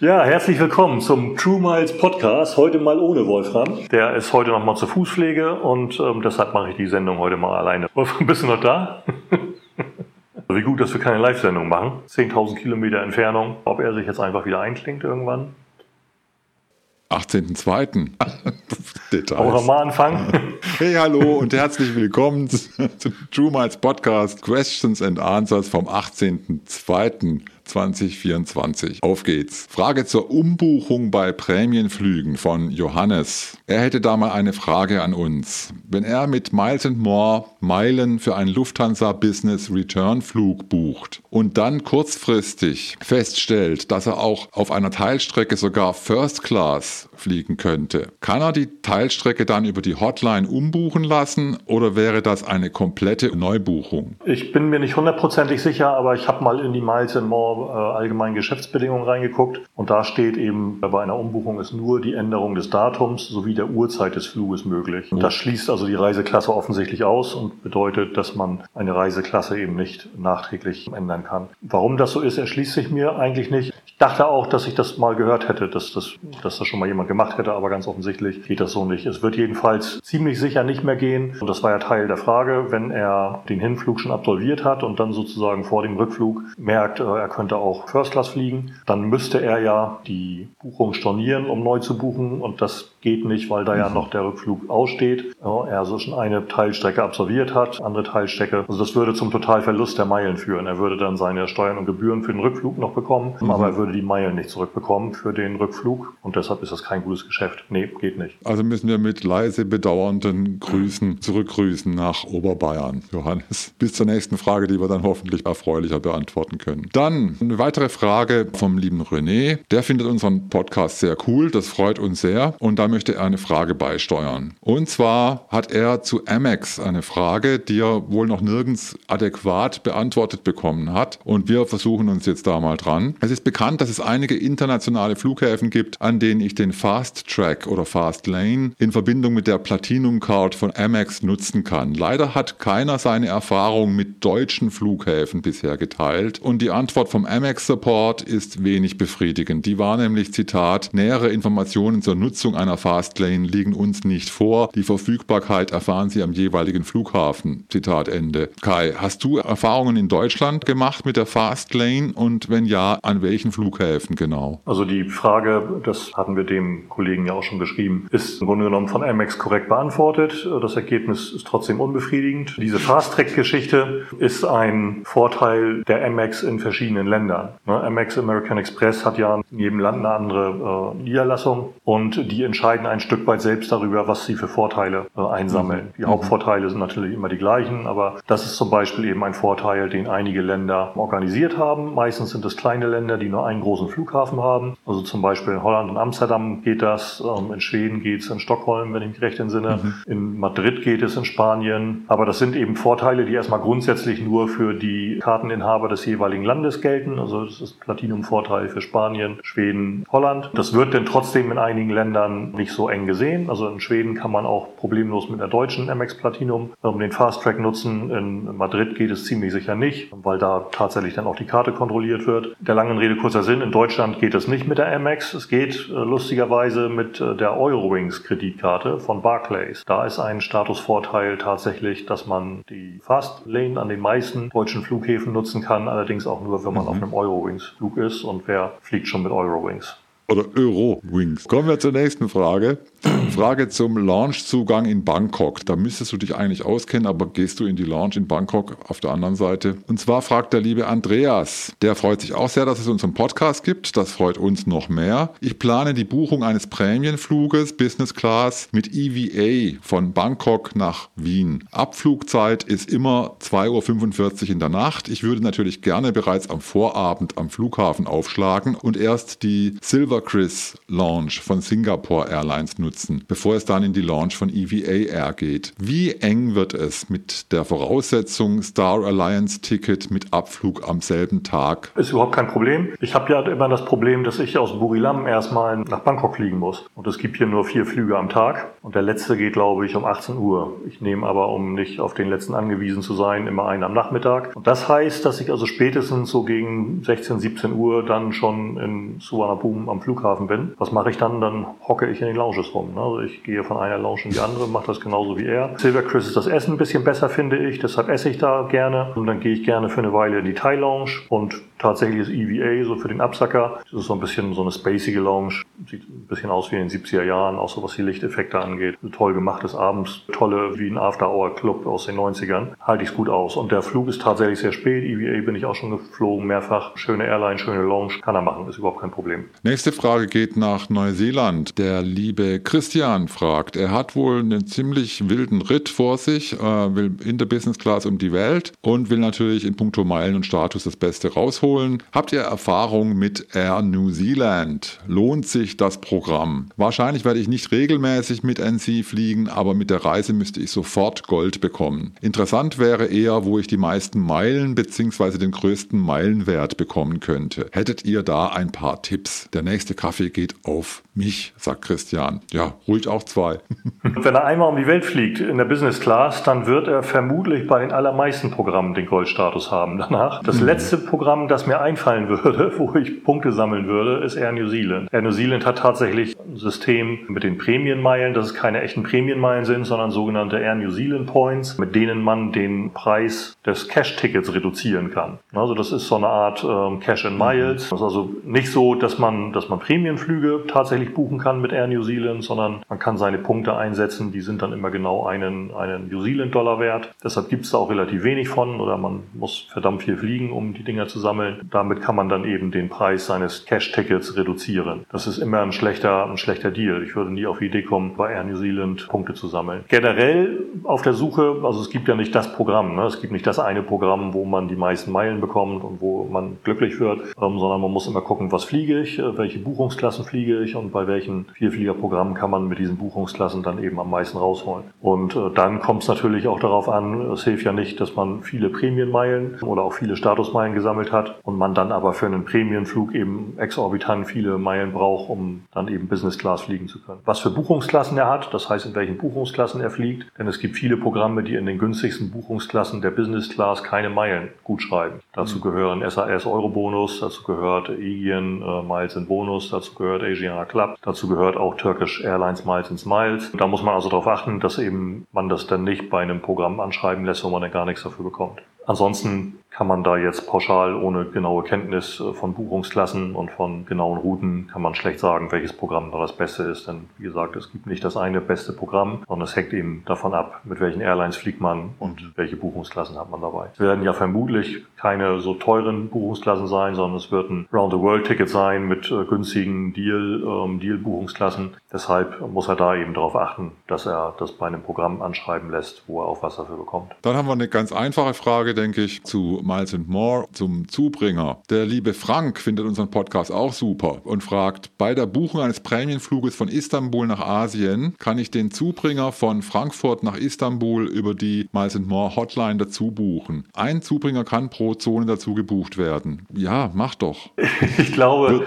Ja, herzlich willkommen zum True Miles Podcast. Heute mal ohne Wolfram. Der ist heute noch mal zur Fußpflege und ähm, deshalb mache ich die Sendung heute mal alleine. Wolfram, bist du noch da? Wie gut, dass wir keine Live-Sendung machen. 10.000 Kilometer Entfernung. Ob er sich jetzt einfach wieder einklingt irgendwann? 18.02. Details. Auch nochmal anfangen. Hey, hallo und herzlich willkommen zu True Miles Podcast Questions and Answers vom 18.02. 2024. Auf geht's. Frage zur Umbuchung bei Prämienflügen von Johannes. Er hätte da mal eine Frage an uns. Wenn er mit Miles More Meilen für einen Lufthansa Business Return Flug bucht und dann kurzfristig feststellt, dass er auch auf einer Teilstrecke sogar First Class fliegen könnte, kann er die Teilstrecke dann über die Hotline umbuchen lassen oder wäre das eine komplette Neubuchung? Ich bin mir nicht hundertprozentig sicher, aber ich habe mal in die Miles More äh, allgemeinen Geschäftsbedingungen reingeguckt und da steht eben, bei einer Umbuchung ist nur die Änderung des Datums sowie der Uhrzeit des Fluges möglich. Und das schließt also die Reiseklasse offensichtlich aus und bedeutet, dass man eine Reiseklasse eben nicht nachträglich ändern kann. Warum das so ist, erschließt sich mir eigentlich nicht. Ich dachte auch, dass ich das mal gehört hätte, dass das, dass das schon mal jemand gemacht hätte, aber ganz offensichtlich geht das so nicht. Es wird jedenfalls ziemlich sicher nicht mehr gehen. Und das war ja Teil der Frage, wenn er den Hinflug schon absolviert hat und dann sozusagen vor dem Rückflug merkt, äh, er könnte könnte auch First Class fliegen. Dann müsste er ja die Buchung stornieren, um neu zu buchen. Und das geht nicht, weil da ja mhm. noch der Rückflug aussteht. Ja, er also schon eine Teilstrecke absolviert hat, andere Teilstrecke. Also das würde zum Totalverlust der Meilen führen. Er würde dann seine Steuern und Gebühren für den Rückflug noch bekommen, mhm. aber er würde die Meilen nicht zurückbekommen für den Rückflug. Und deshalb ist das kein gutes Geschäft. Nee, geht nicht. Also müssen wir mit leise bedauernden Grüßen zurückgrüßen nach Oberbayern. Johannes, bis zur nächsten Frage, die wir dann hoffentlich erfreulicher beantworten können. Dann eine weitere Frage vom lieben René. Der findet unseren Podcast sehr cool. Das freut uns sehr. Und damit möchte er eine Frage beisteuern. Und zwar hat er zu Amex eine Frage, die er wohl noch nirgends adäquat beantwortet bekommen hat. Und wir versuchen uns jetzt da mal dran. Es ist bekannt, dass es einige internationale Flughäfen gibt, an denen ich den Fast Track oder Fast Lane in Verbindung mit der Platinum Card von Amex nutzen kann. Leider hat keiner seine Erfahrung mit deutschen Flughäfen bisher geteilt. Und die Antwort vom Amex Support ist wenig befriedigend. Die war nämlich, Zitat, nähere Informationen zur Nutzung einer Fastlane liegen uns nicht vor. Die Verfügbarkeit erfahren Sie am jeweiligen Flughafen. Zitat Ende. Kai, hast du Erfahrungen in Deutschland gemacht mit der Fastlane und wenn ja, an welchen Flughäfen genau? Also die Frage, das hatten wir dem Kollegen ja auch schon geschrieben, ist im Grunde genommen von Amex korrekt beantwortet. Das Ergebnis ist trotzdem unbefriedigend. Diese Fast-Track-Geschichte ist ein Vorteil der Amex in verschiedenen Ländern. Ne, Amex American Express hat ja in jedem Land eine andere äh, Niederlassung und die entscheiden entscheiden ein Stück weit selbst darüber, was sie für Vorteile äh, einsammeln. Mhm. Die Hauptvorteile sind natürlich immer die gleichen, aber das ist zum Beispiel eben ein Vorteil, den einige Länder organisiert haben. Meistens sind es kleine Länder, die nur einen großen Flughafen haben. Also zum Beispiel in Holland und Amsterdam geht das, ähm, in Schweden geht es in Stockholm, wenn ich mich recht entsinne. Mhm. In Madrid geht es in Spanien. Aber das sind eben Vorteile, die erstmal grundsätzlich nur für die Karteninhaber des jeweiligen Landes gelten. Also das ist Platinum-Vorteil für Spanien, Schweden, Holland. Das wird denn trotzdem in einigen Ländern nicht so eng gesehen. Also in Schweden kann man auch problemlos mit der deutschen MX Platinum ähm, den Fast Track nutzen. In Madrid geht es ziemlich sicher nicht, weil da tatsächlich dann auch die Karte kontrolliert wird. Der langen Rede kurzer Sinn, in Deutschland geht es nicht mit der MX. Es geht äh, lustigerweise mit äh, der Eurowings Kreditkarte von Barclays. Da ist ein Statusvorteil tatsächlich, dass man die Fast Lane an den meisten deutschen Flughäfen nutzen kann, allerdings auch nur, wenn man mhm. auf einem Eurowings Flug ist und wer fliegt schon mit Eurowings oder Euro-Wings. Kommen wir zur nächsten Frage. Frage zum Launchzugang in Bangkok. Da müsstest du dich eigentlich auskennen, aber gehst du in die Launch in Bangkok auf der anderen Seite? Und zwar fragt der liebe Andreas. Der freut sich auch sehr, dass es unseren Podcast gibt. Das freut uns noch mehr. Ich plane die Buchung eines Prämienfluges Business Class mit EVA von Bangkok nach Wien. Abflugzeit ist immer 2.45 Uhr in der Nacht. Ich würde natürlich gerne bereits am Vorabend am Flughafen aufschlagen und erst die Silver Chris Launch von Singapore Airlines nutzen. Bevor es dann in die Launch von EVA Air geht. Wie eng wird es mit der Voraussetzung Star Alliance Ticket mit Abflug am selben Tag? Ist überhaupt kein Problem. Ich habe ja immer das Problem, dass ich aus Burilam erstmal nach Bangkok fliegen muss. Und es gibt hier nur vier Flüge am Tag. Und der letzte geht, glaube ich, um 18 Uhr. Ich nehme aber, um nicht auf den letzten angewiesen zu sein, immer einen am Nachmittag. Und das heißt, dass ich also spätestens so gegen 16, 17 Uhr dann schon in Suvarnabhumi am Flughafen bin. Was mache ich dann? Dann hocke ich in den Lounges rum. Ne? Also ich gehe von einer Lounge in die andere, mache das genauso wie er. Silver Chris ist das Essen ein bisschen besser, finde ich. Deshalb esse ich da gerne. Und dann gehe ich gerne für eine Weile in die Thai Lounge. Und tatsächlich ist EVA so für den Absacker. Das ist so ein bisschen so eine spacige Lounge. Sieht ein bisschen aus wie in den 70er Jahren, auch so was die Lichteffekte angeht. Toll gemachtes abends. Tolle wie ein After-Hour-Club aus den 90ern. Halte ich es gut aus. Und der Flug ist tatsächlich sehr spät. EVA bin ich auch schon geflogen, mehrfach. Schöne Airline, schöne Lounge. Kann er machen, ist überhaupt kein Problem. Nächste Frage geht nach Neuseeland. Der liebe Christian fragt, er hat wohl einen ziemlich wilden Ritt vor sich, äh, will in der Business Class um die Welt und will natürlich in puncto Meilen und Status das Beste rausholen. Habt ihr Erfahrung mit Air New Zealand? Lohnt sich das Programm? Wahrscheinlich werde ich nicht regelmäßig mit NC fliegen, aber mit der Reise müsste ich sofort Gold bekommen. Interessant wäre eher, wo ich die meisten Meilen bzw. den größten Meilenwert bekommen könnte. Hättet ihr da ein paar Tipps? Der nächste Kaffee geht auf mich, sagt Christian. Ja, ruhig auch zwei. Wenn er einmal um die Welt fliegt in der Business Class, dann wird er vermutlich bei den allermeisten Programmen den Goldstatus haben danach. Das mhm. letzte Programm, das mir einfallen würde, wo ich Punkte sammeln würde, ist Air New Zealand. Air New Zealand hat tatsächlich ein System mit den Prämienmeilen, dass es keine echten Prämienmeilen sind, sondern sogenannte Air New Zealand Points, mit denen man den Preis des Cash-Tickets reduzieren kann. Also das ist so eine Art ähm, Cash in Miles. Das ist also nicht so, dass man, dass man Prämienflüge tatsächlich tatsächlich buchen kann mit Air New Zealand, sondern man kann seine Punkte einsetzen. Die sind dann immer genau einen, einen New Zealand Dollar wert. Deshalb gibt es da auch relativ wenig von oder man muss verdammt viel fliegen, um die Dinger zu sammeln. Damit kann man dann eben den Preis seines Cash-Tickets reduzieren. Das ist immer ein schlechter, ein schlechter Deal. Ich würde nie auf die Idee kommen, bei Air New Zealand Punkte zu sammeln. Generell auf der Suche, also es gibt ja nicht das Programm, ne? es gibt nicht das eine Programm, wo man die meisten Meilen bekommt und wo man glücklich wird, ähm, sondern man muss immer gucken, was fliege ich, äh, welche Buchungsklassen fliege ich und bei welchen Kann man mit diesen Buchungsklassen dann eben am meisten rausholen. Und äh, dann kommt es natürlich auch darauf an, es hilft ja nicht, dass man viele Prämienmeilen oder auch viele Statusmeilen gesammelt hat und man dann aber für einen Prämienflug eben exorbitant viele Meilen braucht, um dann eben Business Class fliegen zu können. Was für Buchungsklassen er hat, das heißt in welchen Buchungsklassen er fliegt, denn es gibt viele Programme, die in den günstigsten Buchungsklassen der Business Class keine Meilen gut schreiben. Dazu mhm. gehören SAS Eurobonus, dazu gehört Aegean äh, Miles in Bonus, dazu gehört Asiana Club Club. Dazu gehört auch Turkish Airlines Miles and Smiles. Da muss man also darauf achten, dass eben man das dann nicht bei einem Programm anschreiben lässt, wo man dann gar nichts dafür bekommt. Ansonsten kann man da jetzt pauschal ohne genaue Kenntnis äh, von Buchungsklassen und von genauen Routen kann man schlecht sagen, welches Programm da das Beste ist. Denn wie gesagt, es gibt nicht das eine beste Programm, sondern es hängt eben davon ab, mit welchen Airlines fliegt man und welche Buchungsklassen hat man dabei. Es werden ja vermutlich keine so teuren Buchungsklassen sein, sondern es wird ein Round-the-World-Ticket sein mit äh, günstigen Deal, ähm, Deal-Buchungsklassen. Deshalb muss er da eben darauf achten, dass er das bei einem Programm anschreiben lässt, wo er auch was dafür bekommt. Dann haben wir eine ganz einfache Frage, denke ich, zu Miles and More zum Zubringer. Der liebe Frank findet unseren Podcast auch super und fragt, bei der Buchung eines Prämienfluges von Istanbul nach Asien kann ich den Zubringer von Frankfurt nach Istanbul über die Miles and More Hotline dazu buchen. Ein Zubringer kann pro Zone dazu gebucht werden. Ja, mach doch. Ich glaube,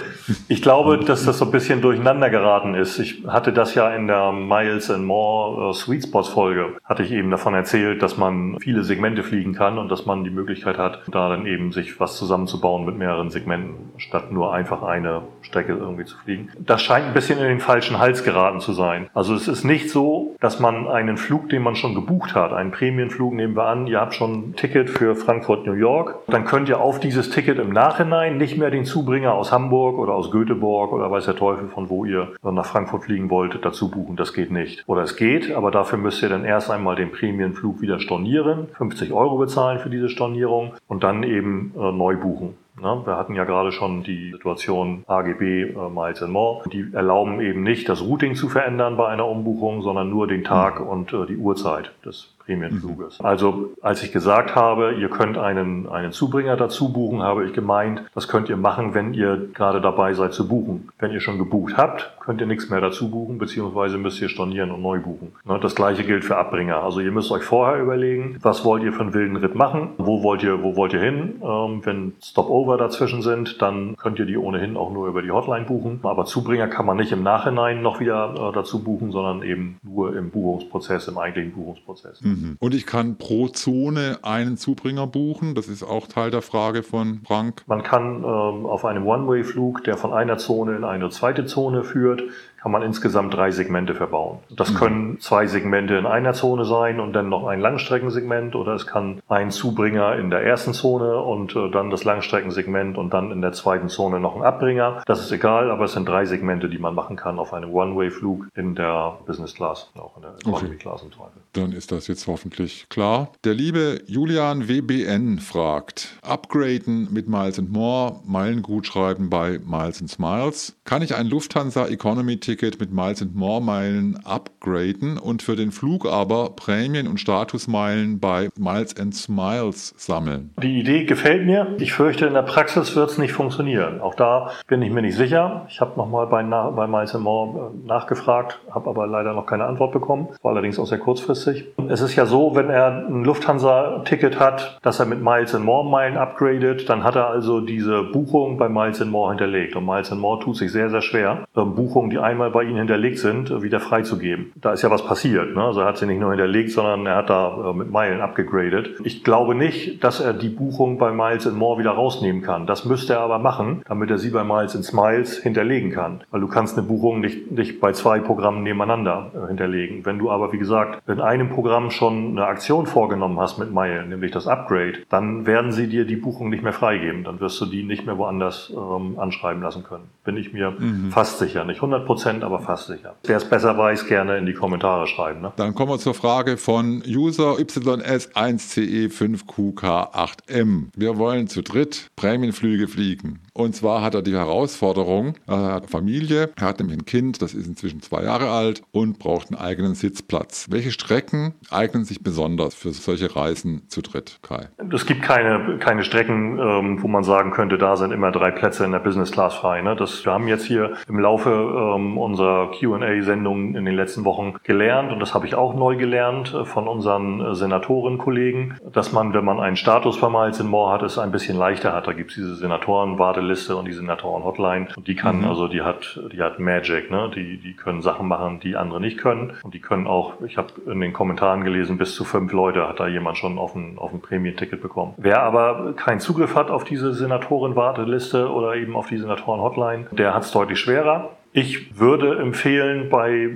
ich glaube, dass das so ein bisschen durcheinander geraten ist. Ich hatte das ja in der Miles and More äh, Sweet Spots Folge, hatte ich eben davon erzählt, dass man viele Segmente fliegen kann und dass man die Möglichkeit hat, hat, da dann eben sich was zusammenzubauen mit mehreren Segmenten, statt nur einfach eine Strecke irgendwie zu fliegen. Das scheint ein bisschen in den falschen Hals geraten zu sein. Also es ist nicht so, dass man einen Flug, den man schon gebucht hat, einen Prämienflug nehmen wir an, ihr habt schon ein Ticket für Frankfurt, New York, dann könnt ihr auf dieses Ticket im Nachhinein nicht mehr den Zubringer aus Hamburg oder aus Göteborg oder weiß der Teufel von wo ihr nach Frankfurt fliegen wollt, dazu buchen. Das geht nicht. Oder es geht, aber dafür müsst ihr dann erst einmal den Prämienflug wieder stornieren, 50 Euro bezahlen für diese Stornierung und dann eben äh, neu buchen. Ne? Wir hatten ja gerade schon die Situation AGB äh, Miles and More. Die erlauben eben nicht, das Routing zu verändern bei einer Umbuchung, sondern nur den Tag mhm. und äh, die Uhrzeit des Prämienfluges. Mhm. Also als ich gesagt habe, ihr könnt einen, einen Zubringer dazu buchen, habe ich gemeint, das könnt ihr machen, wenn ihr gerade dabei seid zu buchen. Wenn ihr schon gebucht habt, könnt ihr nichts mehr dazu buchen, beziehungsweise müsst ihr stornieren und neu buchen. Ne, das gleiche gilt für Abringer. Also ihr müsst euch vorher überlegen, was wollt ihr für einen wilden Ritt machen, wo wollt ihr, wo wollt ihr hin. Ähm, wenn Stopover dazwischen sind, dann könnt ihr die ohnehin auch nur über die Hotline buchen. Aber Zubringer kann man nicht im Nachhinein noch wieder äh, dazu buchen, sondern eben nur im Buchungsprozess, im eigentlichen Buchungsprozess. Mhm. Und ich kann pro Zone einen Zubringer buchen. Das ist auch Teil der Frage von Frank. Man kann ähm, auf einem One-Way-Flug, der von einer Zone in eine zweite Zone führt, kann man insgesamt drei Segmente verbauen. Das mhm. können zwei Segmente in einer Zone sein und dann noch ein Langstreckensegment oder es kann ein Zubringer in der ersten Zone und äh, dann das Langstreckensegment und dann in der zweiten Zone noch ein Abbringer. Das ist egal, aber es sind drei Segmente, die man machen kann auf einem One-Way-Flug in der Business Class, auch in der Economy okay. Class im Zweifel. Dann ist das jetzt hoffentlich klar. Der liebe Julian WBN fragt, upgraden mit Miles More, Meilengutschreiben bei Miles Smiles. Kann ich ein Lufthansa Economy Ticket mit Miles and More Meilen upgraden und für den Flug aber Prämien und Statusmeilen bei Miles and Smiles sammeln. Die Idee gefällt mir. Ich fürchte, in der Praxis wird es nicht funktionieren. Auch da bin ich mir nicht sicher. Ich habe nochmal bei, bei Miles and More äh, nachgefragt, habe aber leider noch keine Antwort bekommen. War allerdings auch sehr kurzfristig. Es ist ja so, wenn er ein Lufthansa-Ticket hat, dass er mit Miles and More Meilen upgradet, dann hat er also diese Buchung bei Miles and More hinterlegt. Und Miles and More tut sich sehr, sehr schwer, ähm, Buchungen, die einmal einmal bei Ihnen hinterlegt sind, wieder freizugeben. Da ist ja was passiert. Ne? Also er hat sie nicht nur hinterlegt, sondern er hat da äh, mit Meilen abgegradet. Ich glaube nicht, dass er die Buchung bei Miles in More wieder rausnehmen kann. Das müsste er aber machen, damit er sie bei Miles in Smiles hinterlegen kann. Weil du kannst eine Buchung nicht, nicht bei zwei Programmen nebeneinander äh, hinterlegen. Wenn du aber, wie gesagt, in einem Programm schon eine Aktion vorgenommen hast mit Meilen, nämlich das Upgrade, dann werden sie dir die Buchung nicht mehr freigeben. Dann wirst du die nicht mehr woanders ähm, anschreiben lassen können. Bin ich mir mhm. fast sicher. Nicht 100 Prozent Prozent, aber fast sicher. Wer es besser weiß, gerne in die Kommentare schreiben. Ne? Dann kommen wir zur Frage von User YS1CE5QK8M. Wir wollen zu dritt Prämienflüge fliegen. Und zwar hat er die Herausforderung, er hat Familie, er hat nämlich ein Kind, das ist inzwischen zwei Jahre alt und braucht einen eigenen Sitzplatz. Welche Strecken eignen sich besonders für solche Reisen zu dritt, Kai? Es gibt keine, keine Strecken, ähm, wo man sagen könnte, da sind immer drei Plätze in der Business Class frei. Ne? Das, wir haben jetzt hier im Laufe ähm, unserer Q&A-Sendung in den letzten Wochen gelernt und das habe ich auch neu gelernt äh, von unseren äh, Senatorenkollegen, dass man, wenn man einen Status bei Miles More hat, es ein bisschen leichter hat. Da gibt es diese Senatorenwarteliste Liste und die Senatoren Hotline. Und die kann, mhm. also die hat, die hat Magic, ne? Die, die können Sachen machen, die andere nicht können. Und die können auch, ich habe in den Kommentaren gelesen, bis zu fünf Leute hat da jemand schon auf ein, auf ein Prämienticket bekommen. Wer aber keinen Zugriff hat auf diese Senatoren-Warteliste oder eben auf die Senatoren-Hotline, der hat es deutlich schwerer. Ich würde empfehlen, bei,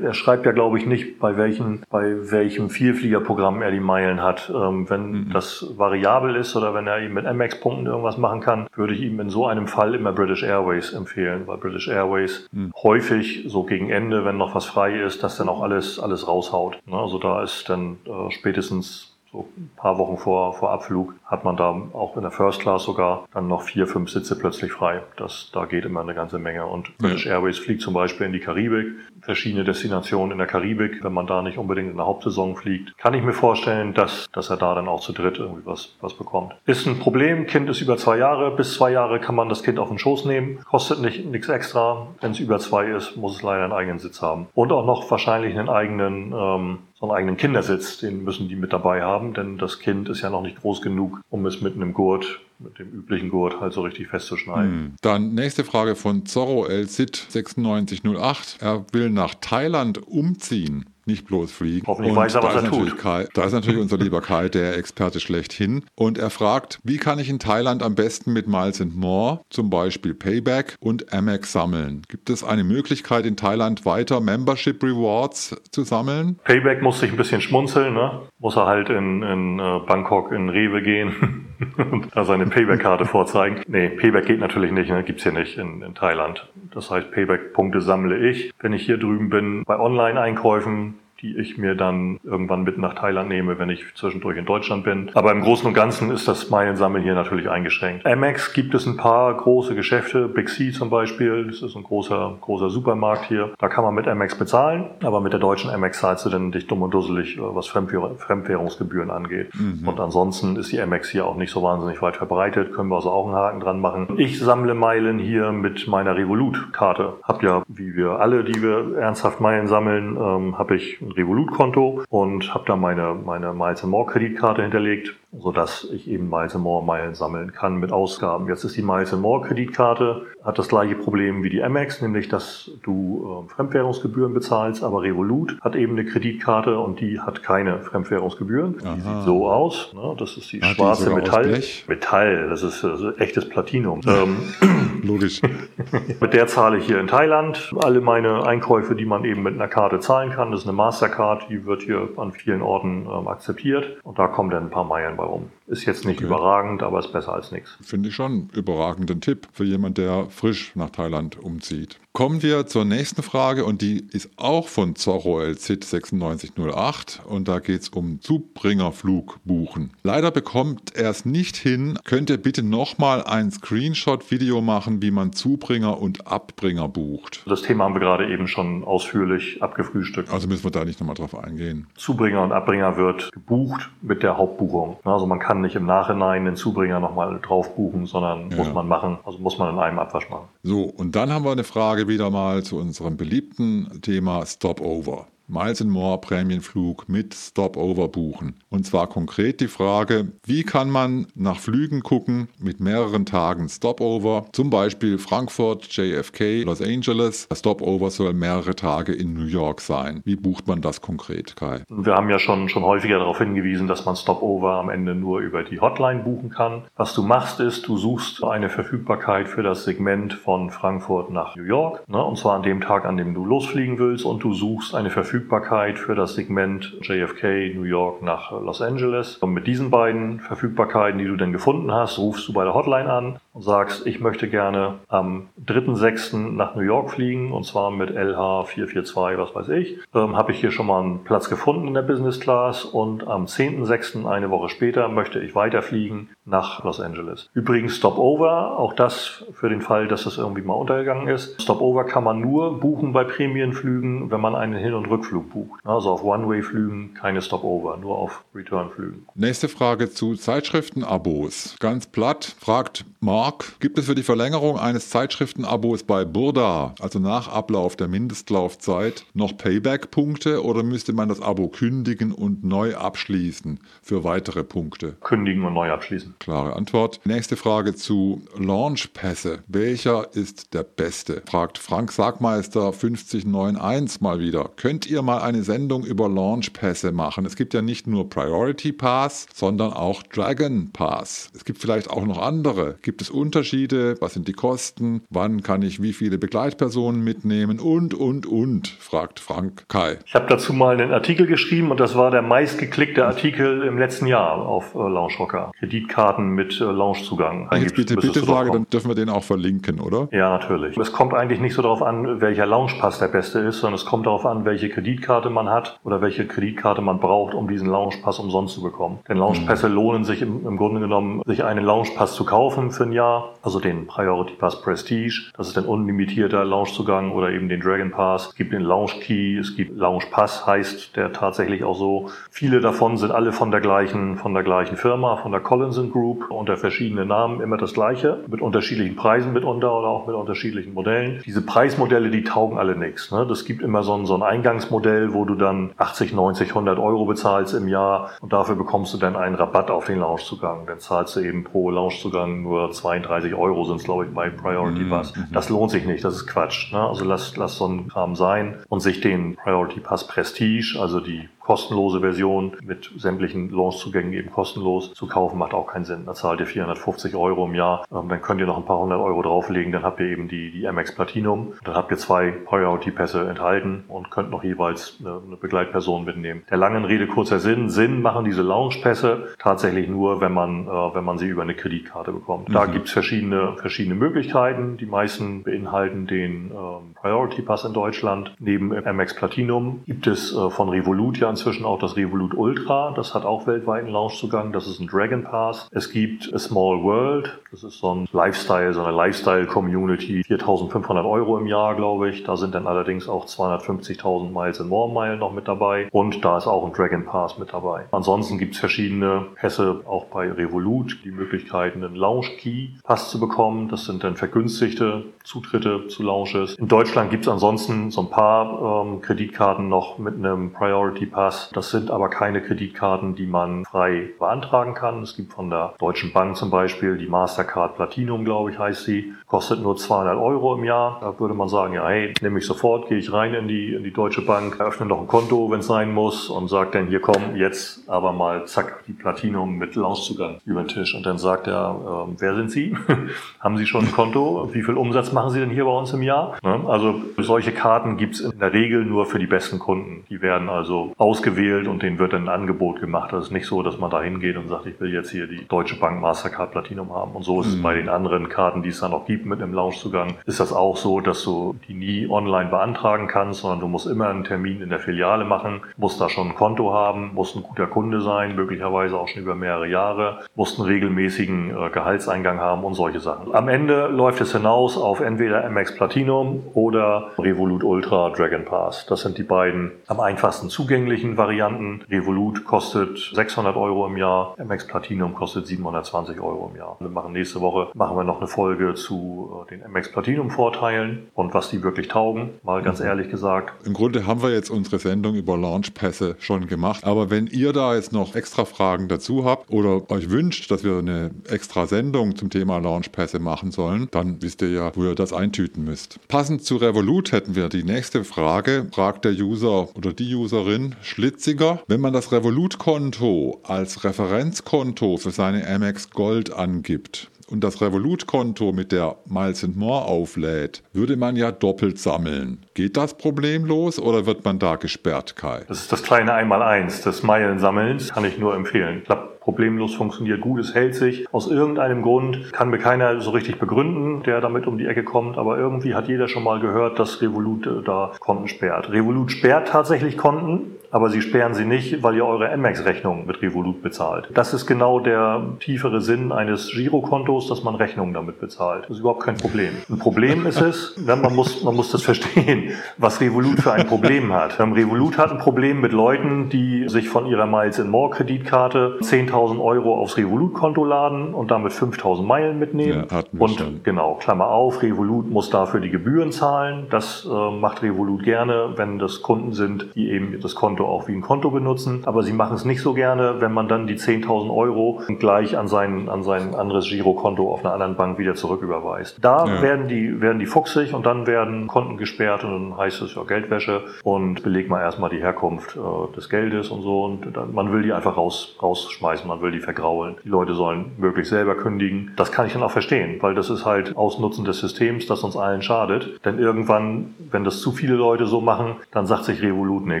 er schreibt ja glaube ich nicht, bei welchem, bei welchem Vielfliegerprogramm er die Meilen hat. Ähm, wenn mhm. das variabel ist oder wenn er eben mit MX-Punkten irgendwas machen kann, würde ich ihm in so einem Fall immer British Airways empfehlen, weil British Airways mhm. häufig so gegen Ende, wenn noch was frei ist, das dann auch alles, alles raushaut. Ne, also da ist dann äh, spätestens so ein paar Wochen vor, vor Abflug hat man da auch in der First Class sogar dann noch vier, fünf Sitze plötzlich frei. Das, da geht immer eine ganze Menge. Und British Airways fliegt zum Beispiel in die Karibik, verschiedene Destinationen in der Karibik. Wenn man da nicht unbedingt in der Hauptsaison fliegt, kann ich mir vorstellen, dass, dass er da dann auch zu dritt irgendwie was, was bekommt. Ist ein Problem. Kind ist über zwei Jahre. Bis zwei Jahre kann man das Kind auf den Schoß nehmen. Kostet nicht nichts extra. Wenn es über zwei ist, muss es leider einen eigenen Sitz haben. Und auch noch wahrscheinlich einen eigenen ähm, so einen eigenen Kindersitz, den müssen die mit dabei haben, denn das Kind ist ja noch nicht groß genug, um es mit einem Gurt mit dem üblichen Gurt halt so richtig festzuschneiden. Hm. Dann nächste Frage von Zorro El Cid 9608. Er will nach Thailand umziehen nicht bloß fliegen. Hoffentlich und weiß er, was er tut. Kai, da ist natürlich unser lieber Kai, der Experte schlechthin. Und er fragt, wie kann ich in Thailand am besten mit Miles More, zum Beispiel Payback und Amex sammeln? Gibt es eine Möglichkeit in Thailand weiter Membership Rewards zu sammeln? Payback muss sich ein bisschen schmunzeln, ne? Muss er halt in, in äh, Bangkok in Rewe gehen und da seine Payback-Karte vorzeigen. Nee, Payback geht natürlich nicht, ne? gibt's hier nicht in, in Thailand. Das heißt, Payback-Punkte sammle ich. Wenn ich hier drüben bin, bei Online-Einkäufen die ich mir dann irgendwann mit nach Thailand nehme, wenn ich zwischendurch in Deutschland bin. Aber im Großen und Ganzen ist das Meilensammeln hier natürlich eingeschränkt. Amex gibt es ein paar große Geschäfte, Big C zum Beispiel, das ist ein großer, großer Supermarkt hier. Da kann man mit Amex bezahlen, aber mit der deutschen Amex zahlst du dann dich dumm und dusselig, äh, was Fremdwährungsgebühren angeht. Mhm. Und ansonsten ist die Amex hier auch nicht so wahnsinnig weit verbreitet, können wir also auch einen Haken dran machen. Ich sammle Meilen hier mit meiner Revolut-Karte. Hab ja, wie wir alle, die wir ernsthaft Meilen sammeln, ähm, habe ich ein Revolut-Konto und habe da meine, meine Miles More Kreditkarte hinterlegt sodass ich eben Miles More Meilen sammeln kann mit Ausgaben. Jetzt ist die Miles More Kreditkarte, hat das gleiche Problem wie die Amex, nämlich dass du äh, Fremdwährungsgebühren bezahlst, aber Revolut hat eben eine Kreditkarte und die hat keine Fremdwährungsgebühren. Die sieht so aus. Ne? Das ist die hat schwarze die Metall. Metall, das ist, das ist echtes Platinum. ähm, Logisch. mit der zahle ich hier in Thailand alle meine Einkäufe, die man eben mit einer Karte zahlen kann. Das ist eine Mastercard, die wird hier an vielen Orten ähm, akzeptiert und da kommen dann ein paar Meilen bei rum. Ist jetzt nicht okay. überragend, aber ist besser als nichts. Finde ich schon überragenden Tipp für jemand, der frisch nach Thailand umzieht. Kommen wir zur nächsten Frage und die ist auch von Zorro LZ 9608 und da geht es um Zubringerflug buchen. Leider bekommt er es nicht hin. Könnt ihr bitte nochmal ein Screenshot-Video machen, wie man Zubringer und Abbringer bucht? Das Thema haben wir gerade eben schon ausführlich abgefrühstückt. Also müssen wir da nicht nochmal drauf eingehen. Zubringer und Abbringer wird gebucht mit der Hauptbuchung. Also man kann nicht im Nachhinein den Zubringer nochmal drauf buchen, sondern ja. muss man machen. Also muss man in einem Abwasch machen. So, und dann haben wir eine Frage wieder mal zu unserem beliebten Thema Stopover. Miles More Prämienflug mit Stopover buchen. Und zwar konkret die Frage, wie kann man nach Flügen gucken mit mehreren Tagen Stopover, zum Beispiel Frankfurt, JFK, Los Angeles. Stopover soll mehrere Tage in New York sein. Wie bucht man das konkret, Kai? Wir haben ja schon, schon häufiger darauf hingewiesen, dass man Stopover am Ende nur über die Hotline buchen kann. Was du machst ist, du suchst eine Verfügbarkeit für das Segment von Frankfurt nach New York, ne, und zwar an dem Tag, an dem du losfliegen willst und du suchst eine Verfügbarkeit Verfügbarkeit für das Segment JFK New York nach Los Angeles. Und mit diesen beiden Verfügbarkeiten, die du dann gefunden hast, rufst du bei der Hotline an sagst, ich möchte gerne am 3.6. nach New York fliegen und zwar mit LH 442, was weiß ich. Ähm, Habe ich hier schon mal einen Platz gefunden in der Business Class und am 10.6., eine Woche später, möchte ich weiterfliegen nach Los Angeles. Übrigens Stopover, auch das für den Fall, dass das irgendwie mal untergegangen ist. Stopover kann man nur buchen bei Prämienflügen, wenn man einen Hin- und Rückflug Rückflug bucht. Also auf One-Way-Flügen keine Stopover, nur auf Return-Flügen. Nächste Frage zu Zeitschriftenabos. Ganz platt fragt Mark, gibt es für die Verlängerung eines Zeitschriftenabos bei Burda, also nach Ablauf der Mindestlaufzeit, noch Payback-Punkte oder müsste man das Abo kündigen und neu abschließen für weitere Punkte? Kündigen und neu abschließen. Klare Antwort. Nächste Frage zu Launchpässe. Welcher ist der beste? Fragt Frank Sagmeister 5091 mal wieder. Könnt ihr ihr mal eine Sendung über Launchpässe machen. Es gibt ja nicht nur Priority Pass, sondern auch Dragon Pass. Es gibt vielleicht auch noch andere. Gibt es Unterschiede? Was sind die Kosten? Wann kann ich wie viele Begleitpersonen mitnehmen? Und, und, und, fragt Frank Kai. Ich habe dazu mal einen Artikel geschrieben und das war der meistgeklickte Artikel im letzten Jahr auf äh, Launchrocker. Kreditkarten mit äh, Launchzugang. Jetzt bitte, bitte sage, dann dürfen wir den auch verlinken, oder? Ja, natürlich. Es kommt eigentlich nicht so darauf an, welcher Launchpass der beste ist, sondern es kommt darauf an, welche Kreditkarte man hat oder welche Kreditkarte man braucht, um diesen Launchpass umsonst zu bekommen. Denn Launchpässe mhm. lohnen sich im, im, Grunde genommen, sich einen Launchpass zu kaufen für ein Jahr, also den Priority Pass Prestige. Das ist ein unlimitierter Launchzugang oder eben den Dragon Pass. Es gibt den Launch Key, es gibt Launch Pass, heißt der tatsächlich auch so. Viele davon sind alle von der gleichen, von der gleichen Firma, von der Collinson Group, unter verschiedenen Namen, immer das gleiche, mit unterschiedlichen Preisen mitunter oder auch mit unterschiedlichen Modellen. Diese Preismodelle, die taugen alle nichts. Ne? Das gibt immer so ein, so ein Eingangsmodell Modell, wo du dann 80, 90, 100 Euro bezahlst im Jahr und dafür bekommst du dann einen Rabatt auf den Launchzugang. Dann zahlst du eben pro Launchzugang nur 32 Euro sind es, glaube ich, bei Priority Pass. Mhm. Das lohnt sich nicht, das ist Quatsch. Ne? Also lass, lass so ein Kram sein und sich den Priority Pass Prestige, also die kostenlose Version mit sämtlichen Launchzugängen eben kostenlos zu kaufen, macht auch keinen Sinn. Da zahlt ihr 450 Euro im Jahr. Ähm, dann könnt ihr noch ein paar hundert Euro drauflegen. Dann habt ihr eben die, die MX Platinum. Dann habt ihr zwei Priority-Pässe enthalten und könnt noch jeweils eine, eine Begleitperson mitnehmen. Der langen Rede kurzer Sinn. Sinn machen diese Launch-Pässe tatsächlich nur, wenn man, äh, wenn man sie über eine Kreditkarte bekommt. Mhm. Da gibt's verschiedene, verschiedene Möglichkeiten. Die meisten beinhalten den ähm, Priority Pass in Deutschland. Neben MX Platinum gibt es äh, von Revolut ja inzwischen auch das Revolut Ultra. Das hat auch weltweiten Launchzugang. Das ist ein Dragon Pass. Es gibt A Small World. Das ist so ein Lifestyle, so eine Lifestyle-Community. 4.500 Euro im Jahr, glaube ich. Da sind dann allerdings auch 250.000 Miles in More Meilen noch mit dabei. Und da ist auch ein Dragon Pass mit dabei. Ansonsten gibt es verschiedene Pässe auch bei Revolut. Die Möglichkeiten, einen Launch Key Pass zu bekommen. Das sind dann vergünstigte Zutritte zu Launches. In Deutschland gibt es ansonsten so ein paar ähm, Kreditkarten noch mit einem Priority Pass. Das sind aber keine Kreditkarten, die man frei beantragen kann. Es gibt von der Deutschen Bank zum Beispiel die Mastercard Platinum, glaube ich, heißt sie. Kostet nur 200 Euro im Jahr. Da würde man sagen, ja, hey, nehme ich sofort, gehe ich rein in die, in die Deutsche Bank, eröffne noch ein Konto, wenn es sein muss und sage dann, hier komm, jetzt aber mal zack, die Platinum mit Launchzugang über den Tisch. Und dann sagt er, äh, wer sind Sie? Haben Sie schon ein Konto? Wie viel Umsatz machen Sie denn hier bei uns im Jahr? Ne? Also solche Karten gibt es in der Regel nur für die besten Kunden. Die werden also ausgewählt und denen wird dann ein Angebot gemacht. Das ist nicht so, dass man da hingeht und sagt, ich will jetzt hier die Deutsche Bank Mastercard Platinum haben. Und so ist mhm. es bei den anderen Karten, die es dann noch gibt mit einem Launchzugang, ist das auch so, dass du die nie online beantragen kannst, sondern du musst immer einen Termin in der Filiale machen, musst da schon ein Konto haben, musst ein guter Kunde sein, möglicherweise auch schon über mehrere Jahre, musst einen regelmäßigen äh, Gehaltseingang haben und solche Sachen. Am Ende läuft es hinaus auf entweder MX Platinum oder Revolut Ultra Dragon Pass. Das sind die beiden am einfachsten zugänglichen Varianten. Revolut kostet 600 Euro im Jahr, MX Platinum kostet 720 Euro im Jahr. Wir machen nächste Woche machen wir noch eine Folge zu äh, den MX Platinum Vorteilen und was die wirklich taugen, mal ganz mhm. ehrlich gesagt. Im Grunde haben wir jetzt unsere Sendung über Launchpässe schon gemacht, aber wenn ihr da jetzt noch extra Fragen dazu habt oder euch wünscht, dass wir eine extra Sendung zum Thema Launchpässe machen sollen, dann wisst ihr ja, wo ihr das eintüten müsst. Passend zu Revolut hätten wir die nächste Frage, fragt der User oder die Userin Schlitziger, wenn man das Revolut-Konto als Referenzkonto für seine Amex Gold angibt, und das Revolut-Konto mit der Miles More auflädt, würde man ja doppelt sammeln. Geht das problemlos oder wird man da gesperrt, Kai? Das ist das kleine Einmaleins des Meilensammelns, kann ich nur empfehlen. Klappt problemlos, funktioniert gut, es hält sich. Aus irgendeinem Grund kann mir keiner so richtig begründen, der damit um die Ecke kommt, aber irgendwie hat jeder schon mal gehört, dass Revolut äh, da Konten sperrt. Revolut sperrt tatsächlich Konten, aber sie sperren sie nicht, weil ihr eure Amex-Rechnung mit Revolut bezahlt. Das ist genau der tiefere Sinn eines Girokontos, dass man Rechnungen damit bezahlt. Das ist überhaupt kein Problem. Ein Problem ist es, man muss, man muss das verstehen, was Revolut für ein Problem hat. Revolut hat ein Problem mit Leuten, die sich von ihrer Miles in More Kreditkarte 10.000 Euro aufs Revolut-Konto laden und damit 5.000 Meilen mitnehmen. Ja, und schon. genau, Klammer auf, Revolut muss dafür die Gebühren zahlen. Das äh, macht Revolut gerne, wenn das Kunden sind, die eben das Konto auch wie ein Konto benutzen. Aber sie machen es nicht so gerne, wenn man dann die 10.000 Euro gleich an sein, an sein anderes Girokonto auf einer anderen Bank wieder zurücküberweist. Da ja. werden die, werden die fuchsig und dann werden Konten gesperrt und dann heißt es ja Geldwäsche und belegt man erstmal die Herkunft äh, des Geldes und so und dann, man will die einfach raus, rausschmeißen, man will die vergraulen. Die Leute sollen möglichst selber kündigen. Das kann ich dann auch verstehen, weil das ist halt Ausnutzen des Systems, das uns allen schadet. Denn irgendwann, wenn das zu viele Leute so machen, dann sagt sich Revolut, nee,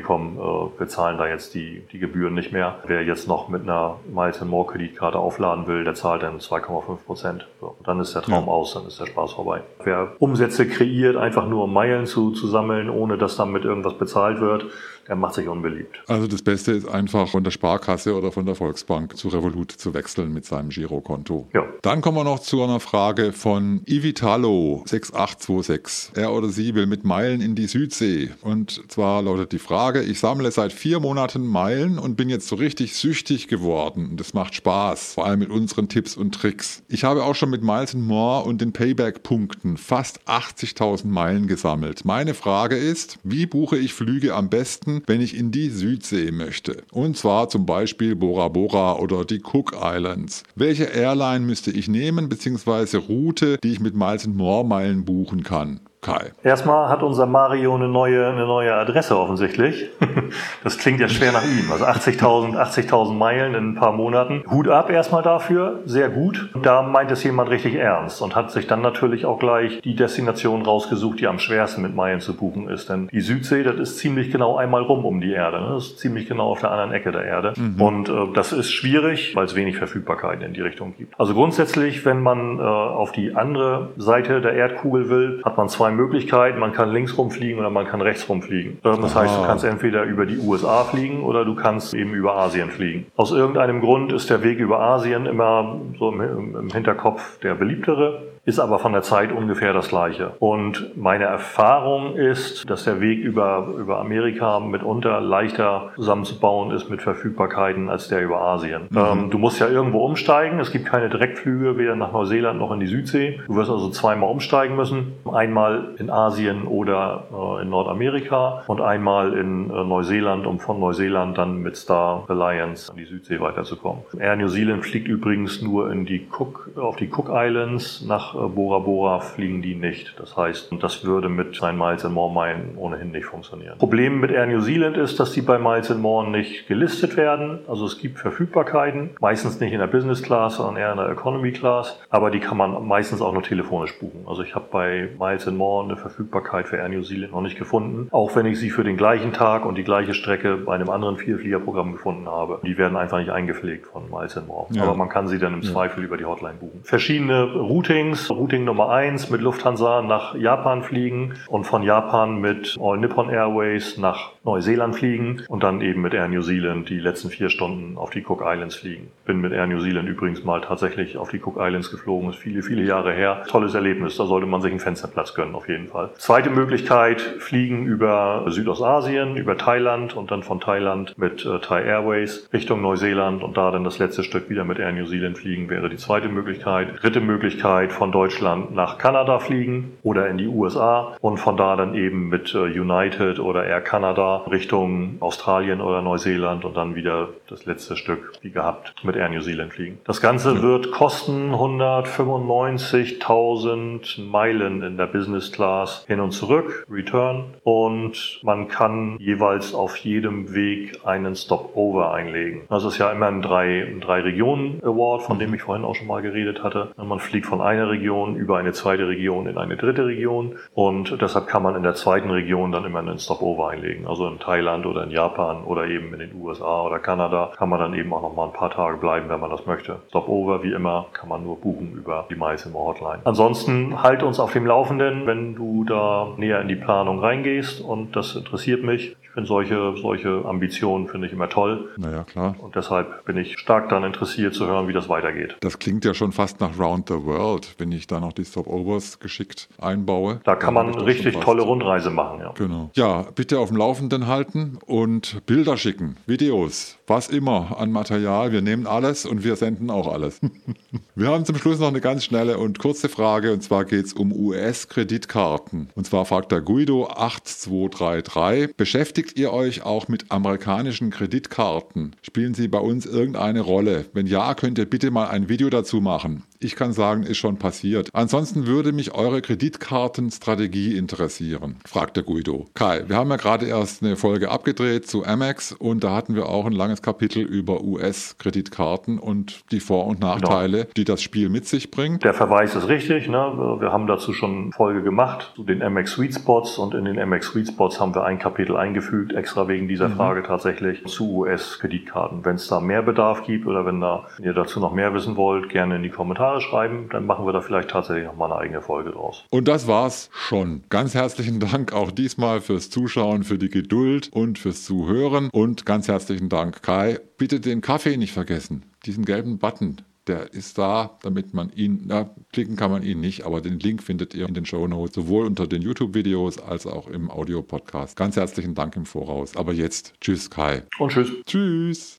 komm, äh, wir zahlen da jetzt die, die Gebühren nicht mehr. Wer jetzt noch mit einer Miles More Kreditkarte aufladen will, der zahlt dann 2,5 Prozent. So, dann ist der Traum ja. aus, dann ist der Spaß vorbei. Wer Umsätze kreiert, einfach nur um Meilen zu, zu sammeln, ohne dass damit irgendwas bezahlt wird, der macht sich unbeliebt. Also das Beste ist einfach von der Sparkasse oder von der Volksbank zu Revolut zu wechseln mit seinem Girokonto. Ja. Dann kommen wir noch zu einer Frage von Ivitalo 6826. Er oder sie will mit Meilen in die Südsee. Und zwar lautet die Frage, ich sammle seit vier Monaten Meilen und bin jetzt so richtig süchtig geworden. Und das macht Spaß, vor allem mit unseren Tipps und Tricks. Ich habe auch schon mit Miles More und den Payback-Punkten fast 80.000 Meilen gesammelt. Meine Frage ist, wie buche ich Flüge am besten wenn ich in die Südsee möchte. Und zwar zum Beispiel Bora Bora oder die Cook Islands. Welche Airline müsste ich nehmen, beziehungsweise Route, die ich mit Miles More Meilen buchen kann? Kai. Erstmal hat unser Mario eine neue, eine neue Adresse offensichtlich. Das klingt ja schwer nach ihm. Also 80.000 80.000 Meilen in ein paar Monaten. Hut ab erstmal dafür, sehr gut. Da meint es jemand richtig ernst und hat sich dann natürlich auch gleich die Destination rausgesucht, die am schwersten mit Meilen zu buchen ist. Denn die Südsee, das ist ziemlich genau einmal rum um die Erde. Ne? Das ist ziemlich genau auf der anderen Ecke der Erde. Mhm. Und äh, das ist schwierig, weil es wenig Verfügbarkeit in die Richtung gibt. Also grundsätzlich, wenn man äh, auf die andere Seite der Erdkugel will, hat man zwei Möglichkeiten. Man kann links rumfliegen oder man kann rechts rumfliegen. Ähm, das heißt, du kannst entweder über die USA fliegen oder du kannst eben über Asien fliegen. Aus irgendeinem Grund ist der Weg über Asien immer so im, im Hinterkopf der beliebtere ist aber von der Zeit ungefähr das gleiche. Und meine Erfahrung ist, dass der Weg über, über Amerika mitunter leichter zusammenzubauen ist mit Verfügbarkeiten als der über Asien. Mhm. Ähm, du musst ja irgendwo umsteigen. Es gibt keine Direktflüge weder nach Neuseeland noch in die Südsee. Du wirst also zweimal umsteigen müssen. Einmal in Asien oder äh, in Nordamerika und einmal in äh, Neuseeland, um von Neuseeland dann mit Star Alliance an die Südsee weiterzukommen. Air New Zealand fliegt übrigens nur in die Cook, auf die Cook Islands nach Bora Bora fliegen die nicht. Das heißt, das würde mit seinen Miles and More Meilen ohnehin nicht funktionieren. Problem mit Air New Zealand ist, dass die bei Miles and More nicht gelistet werden. Also es gibt Verfügbarkeiten, meistens nicht in der Business Class, sondern eher in der Economy Class, aber die kann man meistens auch nur telefonisch buchen. Also ich habe bei Miles and More eine Verfügbarkeit für Air New Zealand noch nicht gefunden, auch wenn ich sie für den gleichen Tag und die gleiche Strecke bei einem anderen Vierfliegerprogramm gefunden habe. Die werden einfach nicht eingepflegt von Miles and More. Ja. Aber man kann sie dann im ja. Zweifel über die Hotline buchen. Verschiedene Routings, Routing Nummer eins mit Lufthansa nach Japan fliegen und von Japan mit All Nippon Airways nach Neuseeland fliegen und dann eben mit Air New Zealand die letzten vier Stunden auf die Cook Islands fliegen. Bin mit Air New Zealand übrigens mal tatsächlich auf die Cook Islands geflogen, ist viele, viele Jahre her. Tolles Erlebnis, da sollte man sich einen Fensterplatz gönnen, auf jeden Fall. Zweite Möglichkeit, fliegen über Südostasien, über Thailand und dann von Thailand mit äh, Thai Airways Richtung Neuseeland und da dann das letzte Stück wieder mit Air New Zealand fliegen, wäre die zweite Möglichkeit. Dritte Möglichkeit, von Deutschland nach Kanada fliegen oder in die USA und von da dann eben mit äh, United oder Air Canada Richtung Australien oder Neuseeland und dann wieder das letzte Stück wie gehabt mit Air New Zealand fliegen. Das Ganze wird kosten 195.000 Meilen in der Business Class hin und zurück, Return und man kann jeweils auf jedem Weg einen Stopover einlegen. Das ist ja immer ein drei, ein drei Regionen Award, von dem ich vorhin auch schon mal geredet hatte. Man fliegt von einer Region über eine zweite Region in eine dritte Region und deshalb kann man in der zweiten Region dann immer einen Stopover einlegen. Also in Thailand oder in Japan oder eben in den USA oder Kanada kann man dann eben auch noch mal ein paar Tage bleiben, wenn man das möchte. Stopover, wie immer, kann man nur buchen über die MySimo Hotline. Ansonsten halt uns auf dem Laufenden, wenn du da näher in die Planung reingehst und das interessiert mich finde solche, solche Ambitionen finde ich immer toll. Naja, klar. Und deshalb bin ich stark daran interessiert zu hören, wie das weitergeht. Das klingt ja schon fast nach Round the World, wenn ich da noch die Stopovers geschickt einbaue. Da kann man richtig tolle Rundreise machen, ja. Genau. Ja, bitte auf dem Laufenden halten und Bilder schicken, Videos, was immer an Material. Wir nehmen alles und wir senden auch alles. wir haben zum Schluss noch eine ganz schnelle und kurze Frage und zwar geht es um US-Kreditkarten. Und zwar fragt der Guido 8233, beschäftigt Beschäftigt ihr euch auch mit amerikanischen Kreditkarten? Spielen sie bei uns irgendeine Rolle? Wenn ja, könnt ihr bitte mal ein Video dazu machen. Ich kann sagen, ist schon passiert. Ansonsten würde mich eure Kreditkartenstrategie interessieren, fragt der Guido. Kai, wir haben ja gerade erst eine Folge abgedreht zu Amex und da hatten wir auch ein langes Kapitel über US-Kreditkarten und die Vor- und Nachteile, genau. die das Spiel mit sich bringt. Der Verweis ist richtig. Ne? Wir haben dazu schon eine Folge gemacht zu den Amex Sweet Spots und in den Amex Sweet Spots haben wir ein Kapitel eingefügt, extra wegen dieser mhm. Frage tatsächlich zu US-Kreditkarten. Wenn es da mehr Bedarf gibt oder wenn, da, wenn ihr dazu noch mehr wissen wollt, gerne in die Kommentare Kommentare schreiben, dann machen wir da vielleicht tatsächlich noch mal eine eigene Folge draus. Und das war's schon. Ganz herzlichen Dank auch diesmal fürs Zuschauen, für die Geduld und fürs Zuhören. Und ganz herzlichen Dank, Kai. Bitte den Kaffee nicht vergessen. Diesen gelben Button. Der ist da, damit man ihn, na, klicken kann man ihn nicht, aber den Link findet ihr in den Show Notes, sowohl unter den YouTube-Videos als auch im Audio-Podcast. Ganz herzlichen Dank im Voraus. Aber jetzt, tschüss Kai. Und tschüss. Tschüss.